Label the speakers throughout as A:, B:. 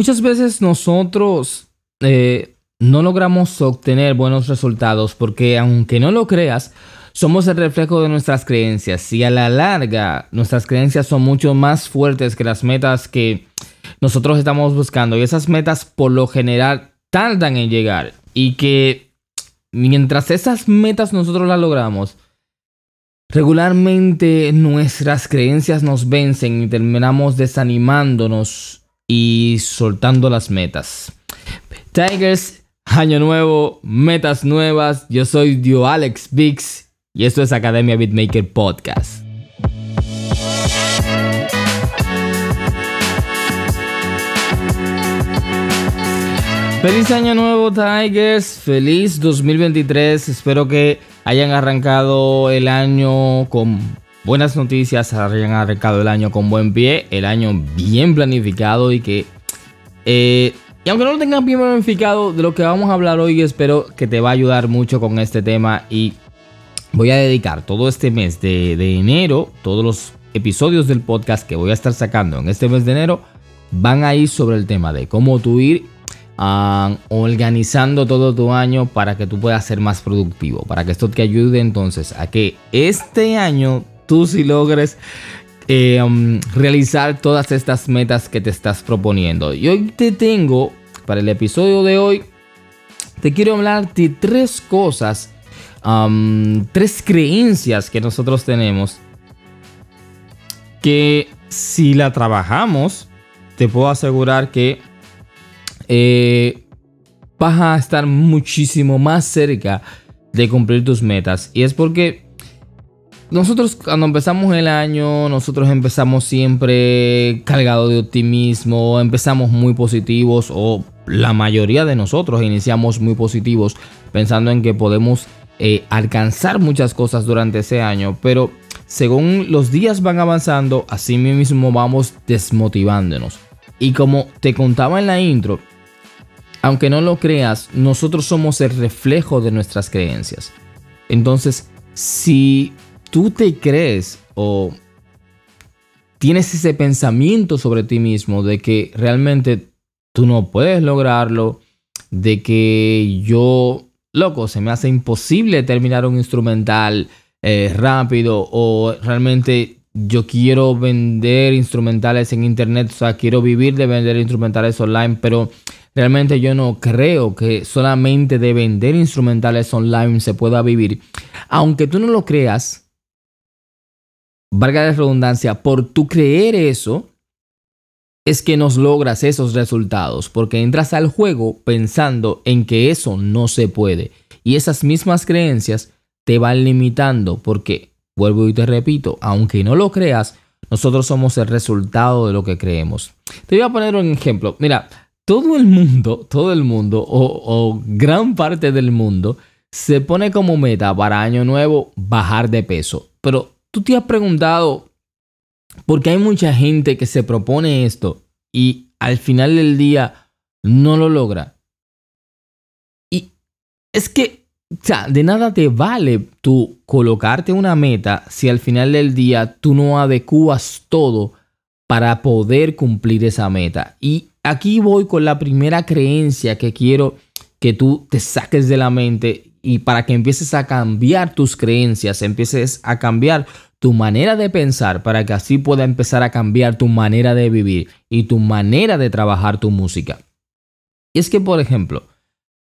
A: Muchas veces nosotros eh, no logramos obtener buenos resultados porque aunque no lo creas, somos el reflejo de nuestras creencias. Y a la larga nuestras creencias son mucho más fuertes que las metas que nosotros estamos buscando. Y esas metas por lo general tardan en llegar. Y que mientras esas metas nosotros las logramos, regularmente nuestras creencias nos vencen y terminamos desanimándonos y soltando las metas. Tigers, año nuevo, metas nuevas. Yo soy Dio Alex Bix y esto es Academia Beatmaker Podcast. Feliz año nuevo Tigers, feliz 2023, espero que hayan arrancado el año con buenas noticias, hayan arrancado el año con buen pie, el año bien planificado y que eh, y aunque no lo tengan bien planificado, de lo que vamos a hablar hoy, espero que te va a ayudar mucho con este tema. Y voy a dedicar todo este mes de, enero, todos los episodios del podcast que voy a estar sacando en este mes de enero, van a ir sobre el tema de cómo tú ir ah, organizando todo tu año para que tú puedas ser más productivo. Para que esto te ayude entonces a que este año tú si logres eh, um, realizar todas estas metas que te estás proponiendo. Y hoy te tengo, para el episodio de hoy, te quiero hablar de tres cosas, um, tres creencias que nosotros tenemos que si la trabajamos, te puedo asegurar que eh, vas a estar muchísimo más cerca de cumplir tus metas. Y es porque nosotros cuando empezamos el año, nosotros empezamos siempre cargados de optimismo, empezamos muy positivos o la mayoría de nosotros iniciamos muy positivos pensando en que podemos eh, alcanzar muchas cosas durante ese año, pero según los días van avanzando, así mismo vamos desmotivándonos. Y como te contaba en la intro, aunque no lo creas, nosotros somos el reflejo de nuestras creencias. Entonces, si tú te crees o tienes ese pensamiento sobre ti mismo de que realmente tú no puedes lograrlo, de que yo, loco, se me hace imposible terminar un instrumental eh, rápido o realmente yo quiero vender instrumentales en internet, o sea, quiero vivir de vender instrumentales online, pero realmente yo no creo que solamente de vender instrumentales online se pueda vivir. Aunque tú no lo creas, valga la redundancia, por tu creer eso, es que nos logras esos resultados, porque entras al juego pensando en que eso no se puede. Y esas mismas creencias te van limitando, porque, vuelvo y te repito, aunque no lo creas, nosotros somos el resultado de lo que creemos. Te voy a poner un ejemplo. Mira, todo el mundo, todo el mundo, o, o gran parte del mundo, se pone como meta para año nuevo bajar de peso. Pero ¿Tú te has preguntado por qué hay mucha gente que se propone esto y al final del día no lo logra? Y es que, o sea, de nada te vale tú colocarte una meta si al final del día tú no adecuas todo para poder cumplir esa meta. Y aquí voy con la primera creencia que quiero que tú te saques de la mente y para que empieces a cambiar tus creencias, empieces a cambiar tu manera de pensar para que así pueda empezar a cambiar tu manera de vivir y tu manera de trabajar tu música. Y es que, por ejemplo,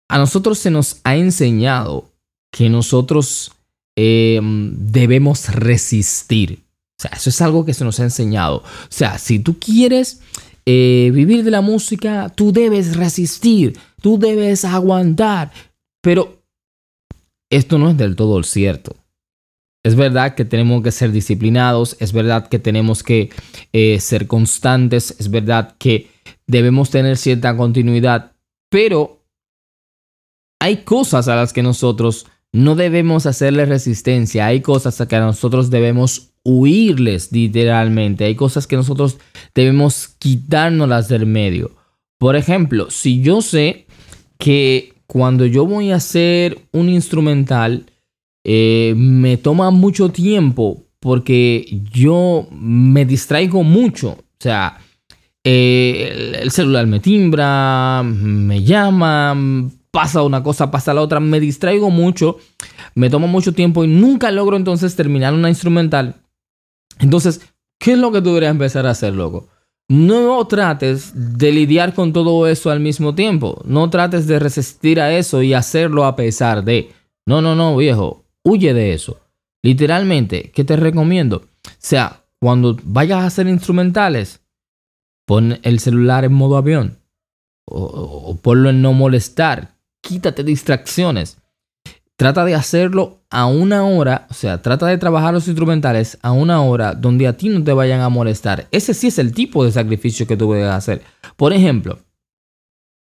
A: a nosotros se nos ha enseñado que nosotros em, debemos resistir. O sea, eso es algo que se nos ha enseñado. O sea, si tú quieres eh, vivir de la música, tú debes resistir, tú debes aguantar. Pero esto no es del todo cierto. Es verdad que tenemos que ser disciplinados, es verdad que tenemos que eh, ser constantes, es verdad que debemos tener cierta continuidad, pero hay cosas a las que nosotros no debemos hacerle resistencia, hay cosas a que nosotros debemos huirles literalmente, hay cosas que nosotros debemos quitárnoslas del medio. Por ejemplo, si yo sé que cuando yo voy a hacer un instrumental, eh, me toma mucho tiempo porque yo me distraigo mucho. O sea, eh, el, celular me timbra, me llama, pasa una cosa, pasa la otra, me distraigo mucho, me tomo mucho tiempo y nunca logro entonces terminar una instrumental. Entonces, ¿qué es lo que tú deberías empezar a hacer, loco? No trates de lidiar con todo eso al mismo tiempo. No trates de resistir a eso y hacerlo a pesar de. No, no, no, viejo. Huye de eso. Literalmente, ¿qué te recomiendo? O sea, cuando vayas a hacer instrumentales, pon el celular en modo avión. O, ponlo en no molestar. Quítate distracciones. Trata de hacerlo a una hora, o sea, trata de trabajar los instrumentales a una hora donde a ti no te vayan a molestar. Ese sí es el tipo de sacrificio que tú puedes hacer. Por ejemplo,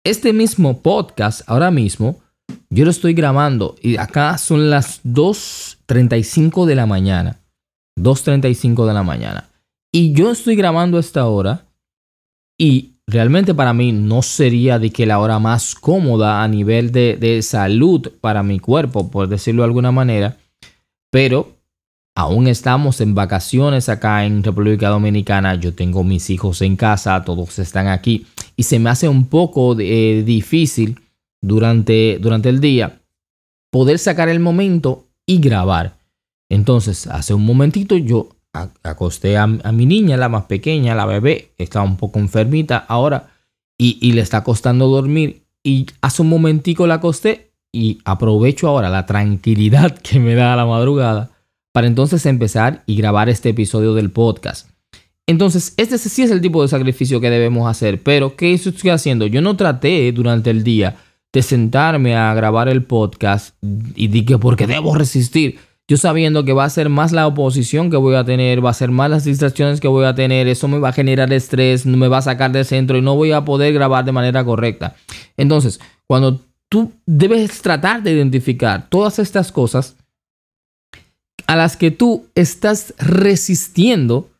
A: este mismo podcast ahora mismo, yo lo estoy grabando y acá son las 2.35 de la mañana. 2.35 de la mañana. Y yo estoy grabando esta hora y realmente para mí no sería de que la hora más cómoda a nivel de, salud para mi cuerpo, por decirlo de alguna manera, pero aún estamos en vacaciones acá en República Dominicana, yo tengo mis hijos en casa, todos están aquí y se me hace un poco eh, difícil durante, durante el día poder sacar el momento y grabar. Entonces, hace un momentito yo acosté a, mi niña, la más pequeña, la bebé, está un poco enfermita ahora y, le está costando dormir. Y hace un momentico la acosté y aprovecho ahora la tranquilidad que me da la madrugada para entonces empezar y grabar este episodio del podcast. Entonces, este sí es el tipo de sacrificio que debemos hacer, pero ¿qué estoy haciendo? Yo no traté durante el día de sentarme a grabar el podcast y dije, porque debo resistir yo sabiendo que va a ser más la oposición que voy a tener, va a ser más las distracciones que voy a tener, eso me va a generar estrés, me va a sacar del centro y no voy a poder grabar de manera correcta. Entonces, cuando tú debes tratar de identificar todas estas cosas a las que tú estás resistiendo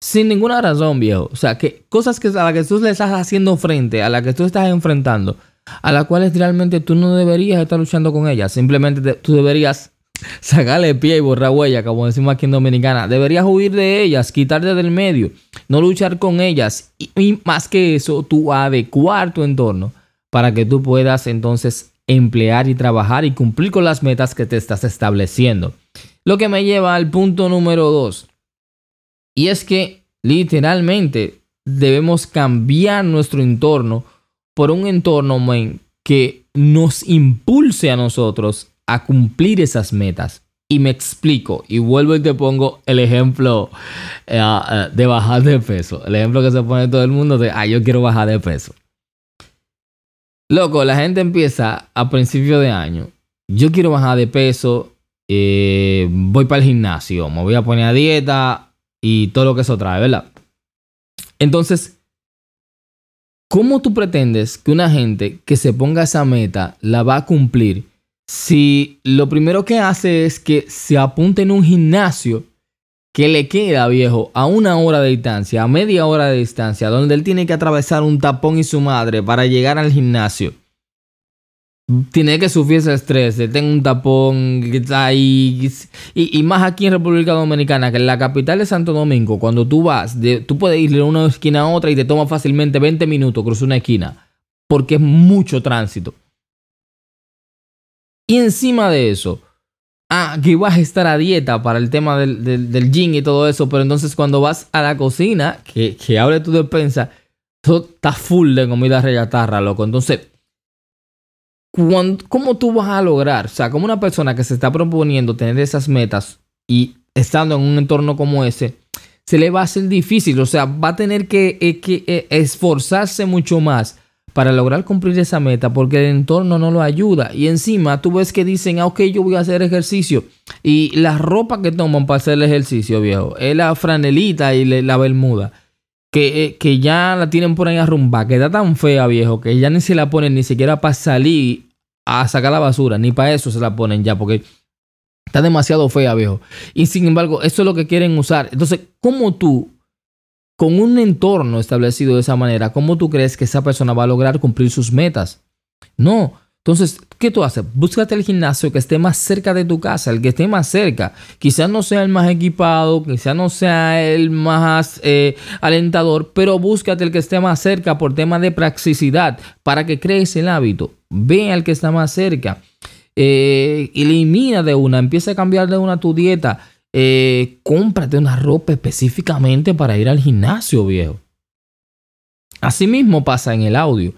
A: sin ninguna razón, viejo. O sea, que cosas que a las que tú le estás haciendo frente, a las que tú estás enfrentando, a las cuales realmente tú no deberías estar luchando con ellas. Simplemente tú deberías sacarle pie y borrar huella, como decimos aquí en Dominicana. Deberías huir de ellas, quitarte del medio, no luchar con ellas. Y, más que eso, tú adecuar tu entorno para que tú puedas entonces emplear y trabajar y cumplir con las metas que te estás estableciendo. Lo que me lleva al punto número dos. Y es que literalmente debemos cambiar nuestro entorno por un entorno que nos impulse a nosotros a cumplir esas metas. Y me explico y vuelvo y te pongo el ejemplo eh, eh, de bajar de peso. El ejemplo que se pone todo el mundo de, ah, yo quiero bajar de peso. Loco, la gente empieza a principio de año. Yo quiero bajar de peso. Eh, voy para el gimnasio. Me voy a poner a dieta y todo lo que eso trae, ¿verdad? Entonces, ¿cómo tú pretendes que una gente que se ponga esa meta la va a cumplir? Si lo primero que hace es que se apunte en un gimnasio que le queda, viejo, a una hora de distancia, a media hora de distancia, donde él tiene que atravesar un tapón y su madre para llegar al gimnasio. Tiene que sufrir ese estrés, tengo un tapón que. Y, más aquí en República Dominicana, que en la capital de Santo Domingo, cuando tú vas, tú puedes ir de una esquina a otra y te toma fácilmente 20 minutos cruzar una esquina, porque es mucho tránsito. Y encima de eso, ah, que vas a estar a dieta para el tema del, del, y todo eso, pero entonces cuando vas a la cocina, que, que abre tu despensa, todo está full de comida reyatarra, loco. Entonces, ¿cómo tú vas a lograr? O sea, como una persona que se está proponiendo tener esas metas y estando en un entorno como ese, se le va a hacer difícil. O sea, va a tener que, eh, eh, esforzarse mucho más para lograr cumplir esa meta porque el entorno no lo ayuda. Y encima tú ves que dicen, ah, ok, yo voy a hacer ejercicio. Y la ropa que toman para hacer el ejercicio, viejo, es la franelita y la bermuda. Que, eh, que ya la tienen por ahí a rumba, que está tan fea, viejo, que ya ni se la ponen ni siquiera para salir a sacar la basura, ni para eso se la ponen ya, porque está demasiado fea, viejo. Y sin embargo, eso es lo que quieren usar. Entonces, ¿cómo tú con un entorno establecido de esa manera, ¿cómo tú crees que esa persona va a lograr cumplir sus metas? No, Entonces, ¿qué tú haces? Búscate el gimnasio que esté más cerca de tu casa, el que esté más cerca. Quizás no sea el más equipado, quizás no sea el más eh, alentador, pero búscate el que esté más cerca por tema de practicidad para que crees el hábito. Ve al que está más cerca. Eh, elimina de una, empieza a cambiar de una tu dieta. Eh, cómprate una ropa específicamente para ir al gimnasio, viejo. Asimismo pasa en el audio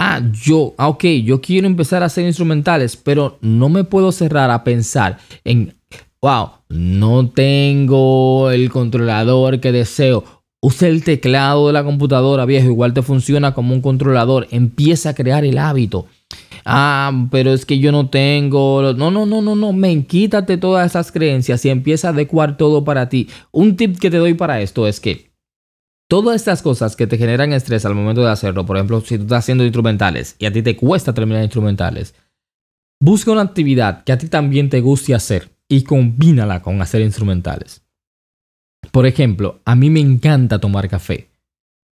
A: ah, yo, ah, ok, yo quiero empezar a hacer instrumentales, pero no me puedo cerrar a pensar en, wow, no tengo el controlador que deseo. Usa el teclado de la computadora, viejo, igual te funciona como un controlador. Empieza a crear el hábito. Ah, pero es que yo no tengo. No, no, no, no, no. Men, quítate todas esas creencias y empieza a adecuar todo para ti. Un tip que te doy para esto es que Todas estas cosas que te generan estrés al momento de hacerlo, por ejemplo, si tú estás haciendo instrumentales y a ti te cuesta terminar instrumentales, busca una actividad que a ti también te guste hacer y combínala con hacer instrumentales. Por ejemplo, a mí me encanta tomar café.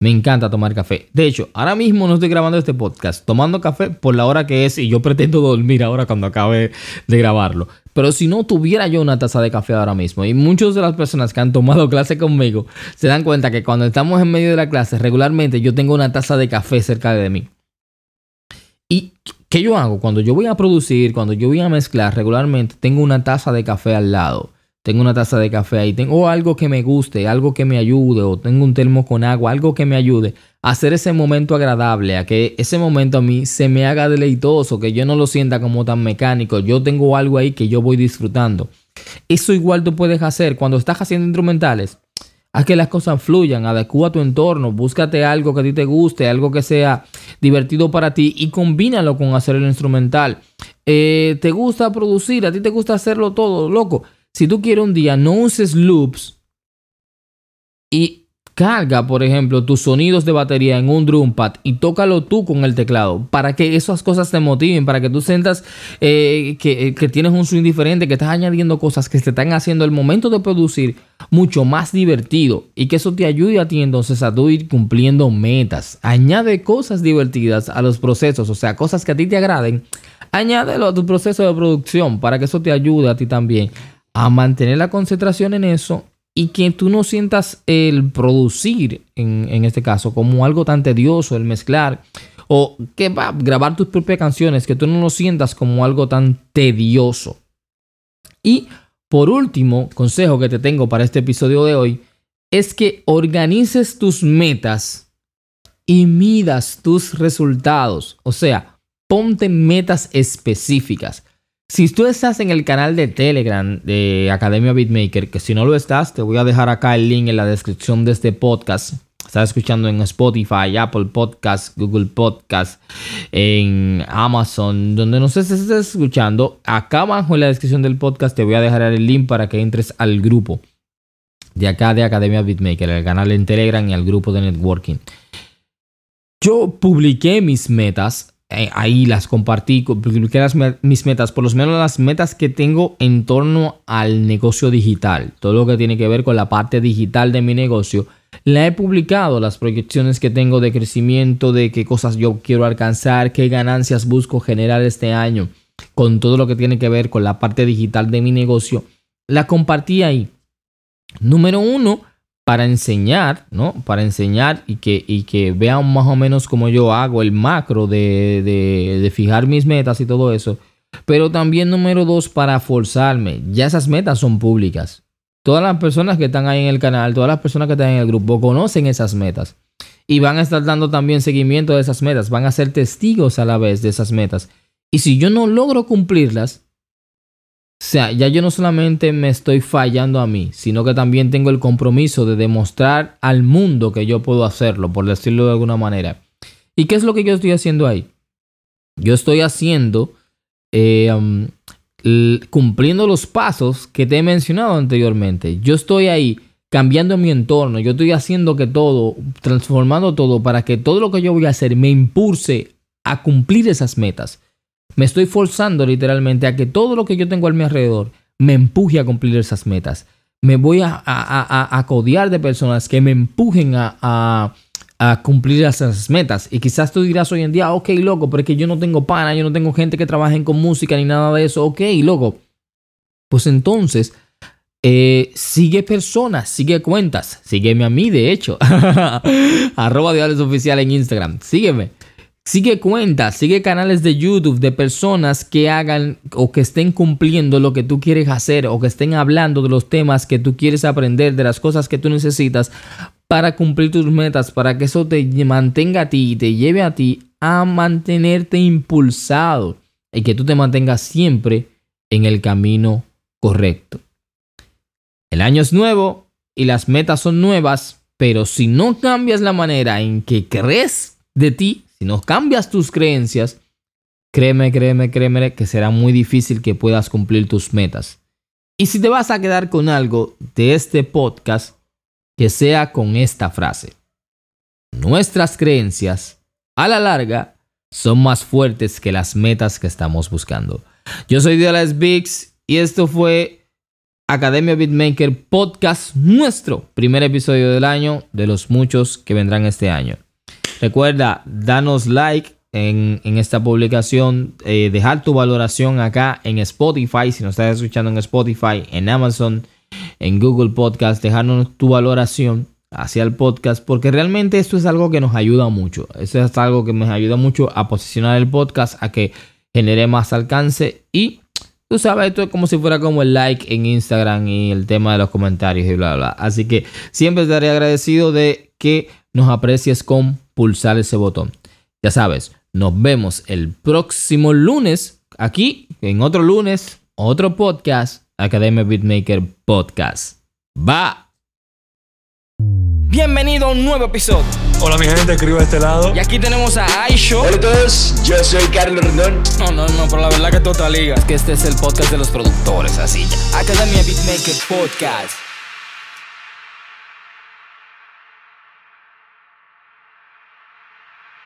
A: Me encanta tomar café. De hecho, ahora mismo no estoy grabando este podcast tomando café por la hora que es y yo pretendo dormir ahora cuando acabe de grabarlo. Pero si no tuviera yo una taza de café ahora mismo, y muchas de las personas que han tomado clase conmigo se dan cuenta que cuando estamos en medio de la clase, regularmente yo tengo una taza de café cerca de mí. ¿Y qué yo hago? Cuando yo voy a producir, cuando yo voy a mezclar, regularmente tengo una taza de café al lado tengo una taza de café ahí, tengo algo que me guste, algo que me ayude, o tengo un termo con agua, algo que me ayude a hacer ese momento agradable, a que ese momento a mí se me haga deleitoso, que yo no lo sienta como tan mecánico, yo tengo algo ahí que yo voy disfrutando. Eso igual tú puedes hacer cuando estás haciendo instrumentales. Haz que las cosas fluyan, adecua tu entorno, búscate algo que a ti te guste, algo que sea divertido para ti y combínalo con hacer el instrumental. Eh, ¿Te gusta producir? ¿A ti te gusta hacerlo todo, loco? Si tú quieres un día, no uses loops y carga, por ejemplo, tus sonidos de batería en un drum pad y tócalo tú con el teclado para que esas cosas te motiven, para que tú sientas eh, que, que, tienes un swing diferente, que estás añadiendo cosas que te están haciendo el momento de producir mucho más divertido y que eso te ayude a ti entonces a tú ir cumpliendo metas. Añade cosas divertidas a los procesos, o sea, cosas que a ti te agraden. Añádelo a tu proceso de producción para que eso te ayude a ti también a mantener la concentración en eso y que tú no sientas el producir, en, este caso, como algo tan tedioso, el mezclar, o que va grabar tus propias canciones, que tú no lo sientas como algo tan tedioso. Y por último, consejo que te tengo para este episodio de hoy, es que organices tus metas y midas tus resultados. O sea, ponte metas específicas. Si tú estás en el canal de Telegram de Academia Beatmaker, que si no lo estás, te voy a dejar acá el link en la descripción de este podcast. Estás escuchando en Spotify, Apple Podcast, Google Podcast, en Amazon, donde no sé si estás escuchando. Acá abajo en la descripción del podcast te voy a dejar el link para que entres al grupo de acá de Academia Beatmaker, el canal en Telegram y al grupo de networking. Yo publiqué mis metas ahí las compartí, publiqué las, mis metas, por lo menos las metas que tengo en torno al negocio digital, todo lo que tiene que ver con la parte digital de mi negocio. La he publicado, las proyecciones que tengo de crecimiento, de qué cosas yo quiero alcanzar, qué ganancias busco generar este año, con todo lo que tiene que ver con la parte digital de mi negocio. La compartí ahí. Número uno, para enseñar, ¿no? Para enseñar y que, y que vean más o menos cómo yo hago el macro de, de, fijar mis metas y todo eso. Pero también número dos, para forzarme. Ya esas metas son públicas. Todas las personas que están ahí en el canal, todas las personas que están en el grupo conocen esas metas. Y van a estar dando también seguimiento de esas metas. Van a ser testigos a la vez de esas metas. Y si yo no logro cumplirlas, o sea, ya yo no solamente me estoy fallando a mí, sino que también tengo el compromiso de demostrar al mundo que yo puedo hacerlo, por decirlo de alguna manera. ¿Y qué es lo que yo estoy haciendo ahí? Yo estoy haciendo, eh, um, cumpliendo los pasos que te he mencionado anteriormente. Yo estoy ahí cambiando mi entorno, yo estoy haciendo que todo, transformando todo para que todo lo que yo voy a hacer me impulse a cumplir esas metas. Me estoy forzando literalmente a que todo lo que yo tengo a mi alrededor me empuje a cumplir esas metas. Me voy a, a, a, codiar de personas que me empujen a, a cumplir esas metas. Y quizás tú dirás hoy en día, ok, loco, pero es que yo no tengo pana, yo no tengo gente que trabaje con música ni nada de eso. Ok, loco. Pues entonces, eh, sigue personas, sigue cuentas. Sígueme a mí, de hecho. Arroba Diales Oficial en Instagram. Sígueme. Sigue cuentas, sigue canales de YouTube de personas que hagan o que estén cumpliendo lo que tú quieres hacer o que estén hablando de los temas que tú quieres aprender, de las cosas que tú necesitas para cumplir tus metas, para que eso te mantenga a ti y te lleve a ti a mantenerte impulsado y que tú te mantengas siempre en el camino correcto. El año es nuevo y las metas son nuevas, pero si no cambias la manera en que crees de ti, si no cambias tus creencias, créeme, créeme, créeme que será muy difícil que puedas cumplir tus metas. Y si te vas a quedar con algo de este podcast, que sea con esta frase. Nuestras creencias, a la larga, son más fuertes que las metas que estamos buscando. Yo soy Dialas Biggs y esto fue Academia Beatmaker Podcast, nuestro primer episodio del año, de los muchos que vendrán este año. Recuerda, danos like en, esta publicación, eh, dejar tu valoración acá en Spotify, si nos estás escuchando en Spotify, en Amazon, en Google Podcast, dejarnos tu valoración hacia el podcast, porque realmente esto es algo que nos ayuda mucho. Eso es algo que nos ayuda mucho a posicionar el podcast, a que genere más alcance y tú sabes, esto es como si fuera como el like en Instagram y el tema de los comentarios y bla, bla. Así que siempre estaré agradecido de que nos aprecies con pulsar ese botón. Ya sabes, nos vemos el próximo lunes aquí en otro lunes, otro podcast Academia Beatmaker Podcast. ¡Va!
B: Bienvenido a un nuevo episodio.
C: Hola mi gente, escribo de este lado.
B: Y aquí tenemos a Aisho.
D: Hola a todos, yo soy Carlos Rendón.
B: No, no, no, pero la verdad que toda liga.
A: Es que este es el podcast de los productores, así ya.
B: Academia Beatmaker Podcast.